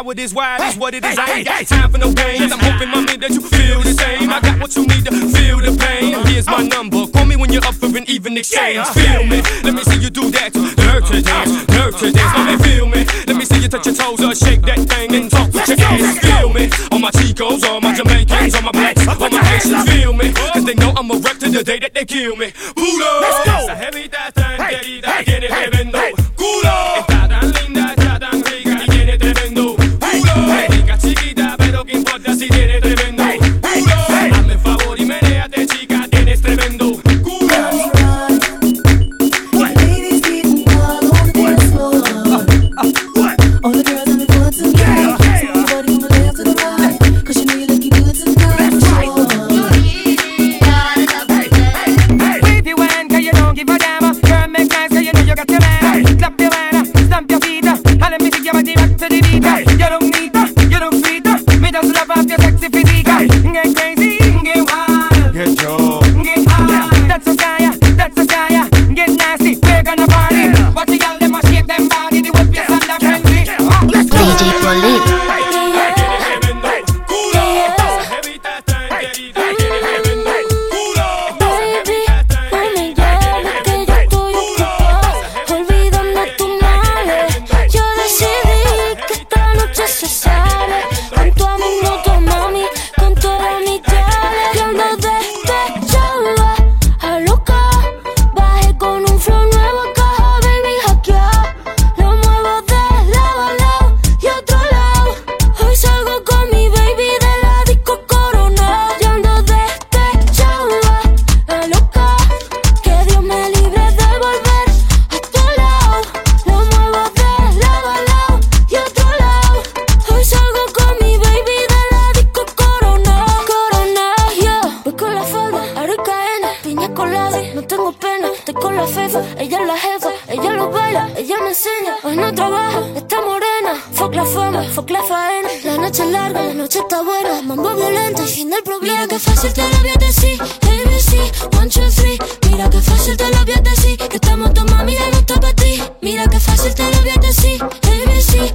how it is, why it is what it is. I ain't got time for no games. I'm hoping, mommy, that you feel the same. I got what you need to feel the pain. Here's my number. Call me when you're up for an even exchange. Feel me. Let me see you do that. To dance, to dance. Mommy, feel me. Let me see you touch your toes or shake that thing and talk with your ass. Feel me. All my Chicos, all my Jamaicans, all my blacks, all my Haitians. Feel me. Cause they know I'm a rep to the day that they kill me. Buddha. Let's go. Heavy that thing, get it, Falta la abierta, sí, ABC,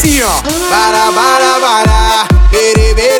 assim ó. Bara, bara, bara, bere, bere.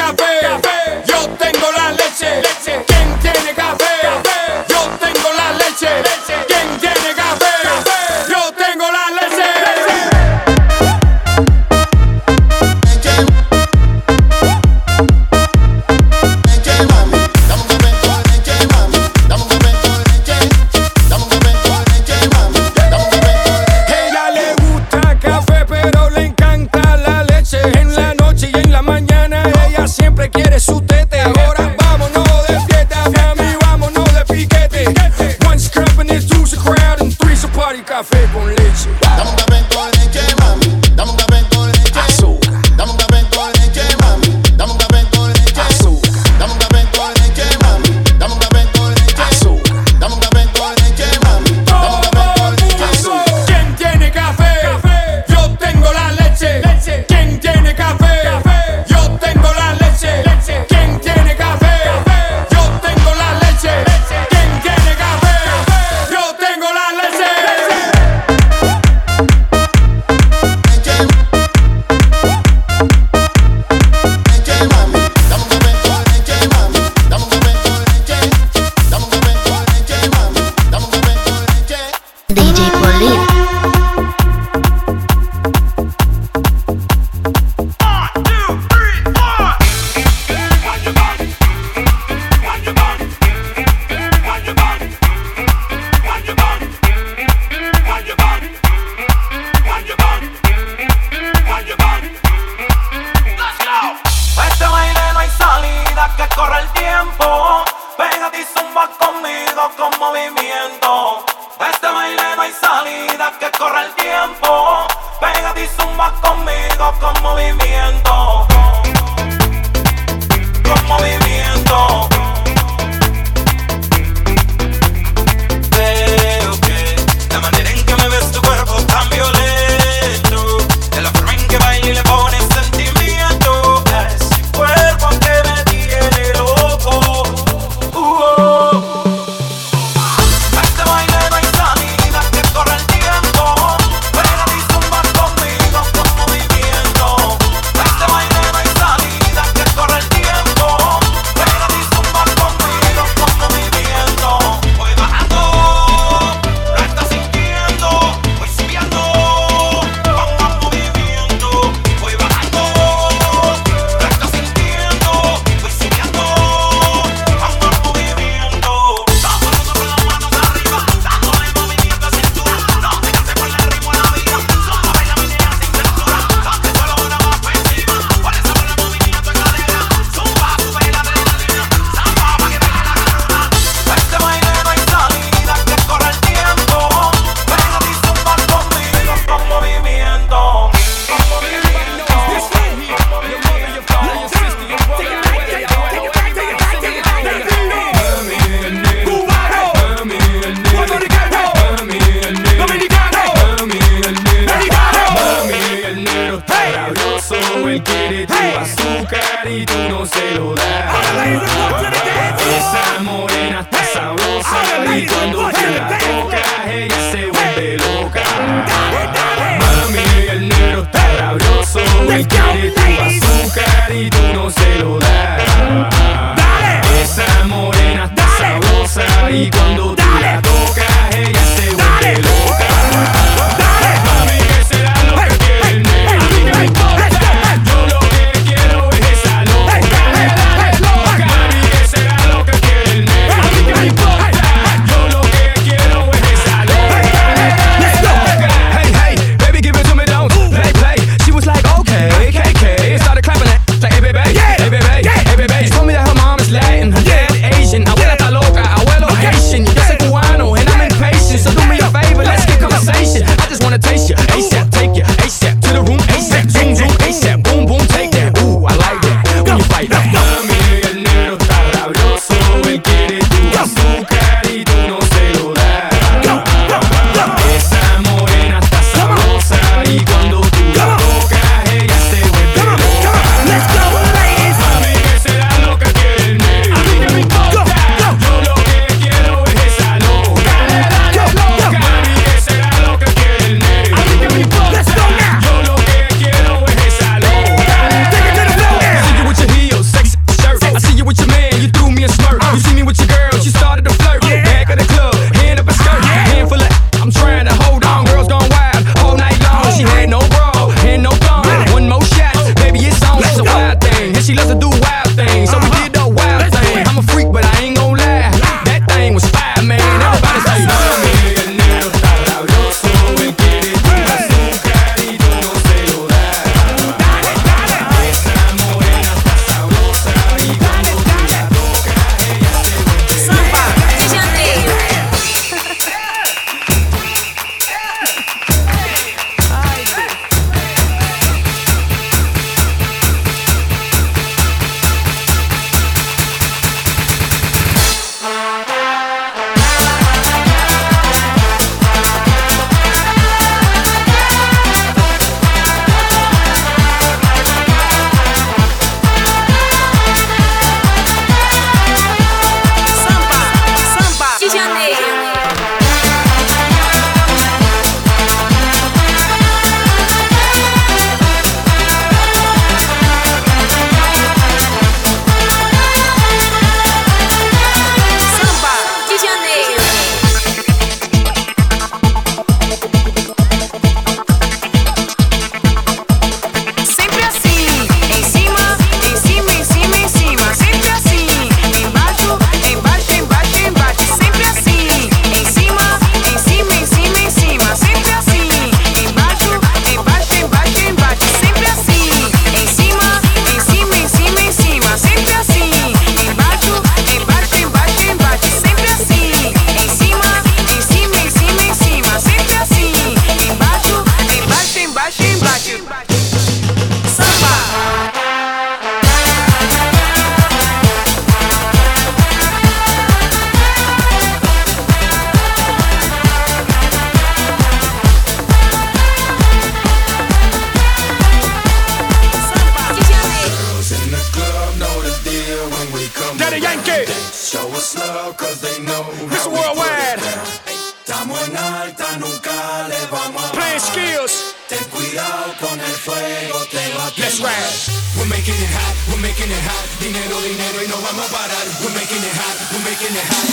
cabeça. conmigo con movimiento. De este baile no hay salida que corre el tiempo. Pégate y zumba conmigo. Con movimiento.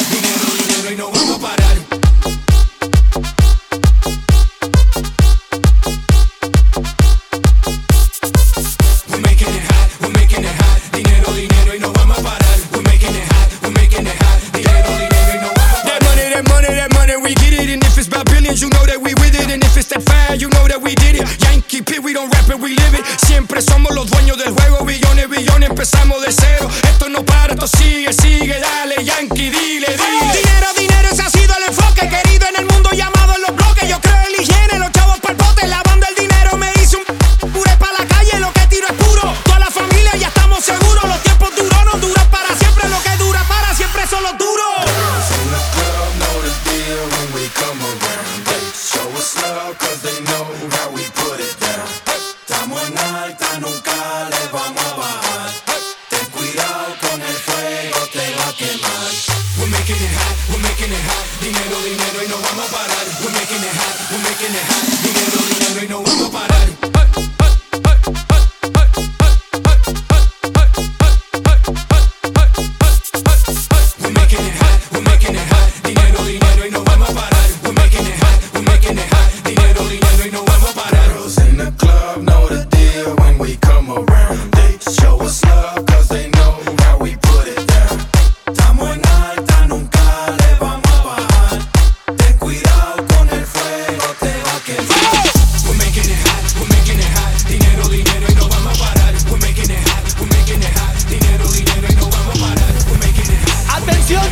Dinero, dinero y no vamos a parar.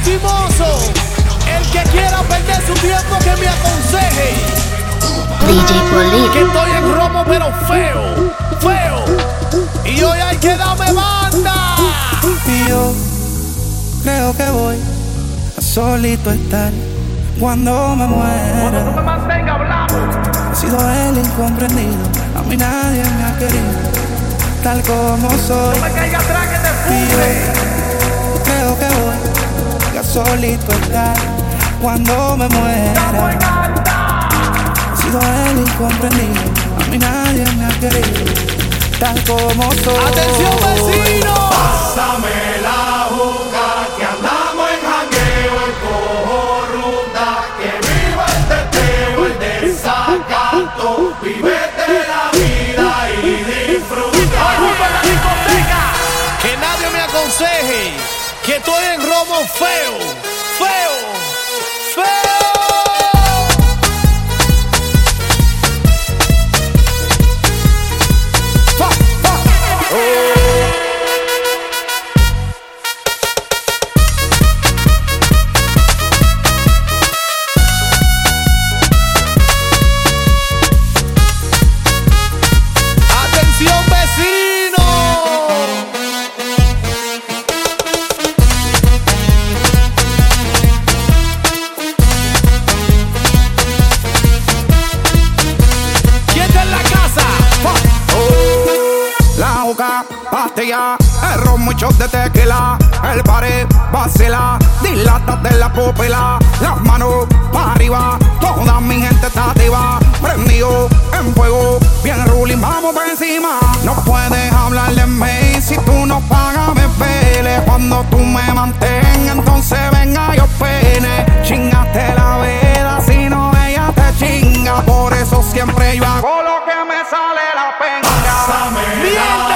Chimoso. El que quiera perder su tiempo que me aconseje. DJ Que Polito. estoy en romo pero feo, feo. Y hoy hay que darme banda. Y yo creo que voy a solito estar cuando me muera. mantenga hablando. He sido el incomprendido, a mí nadie me ha querido, tal como soy. caiga atrás que te Y solito estar cuando me muera. He sido el incomprendido, a mí nadie me ha querido, tal como soy. Atención, vecino. Ocupa La juca, pastilla, el ron, muchos de tequila, el pared, vacila, dilata de la pupila, las manos para arriba, toda mi gente está activa, prendido en fuego, bien ruling, vamos por encima. No puedes hablar de mí si tú no pagas me pele, cuando tú me mantengas, entonces venga yo pene, chingaste la vida, si no ella te chinga, por eso siempre yo hago lo que me sale la penga. ¡Mierda!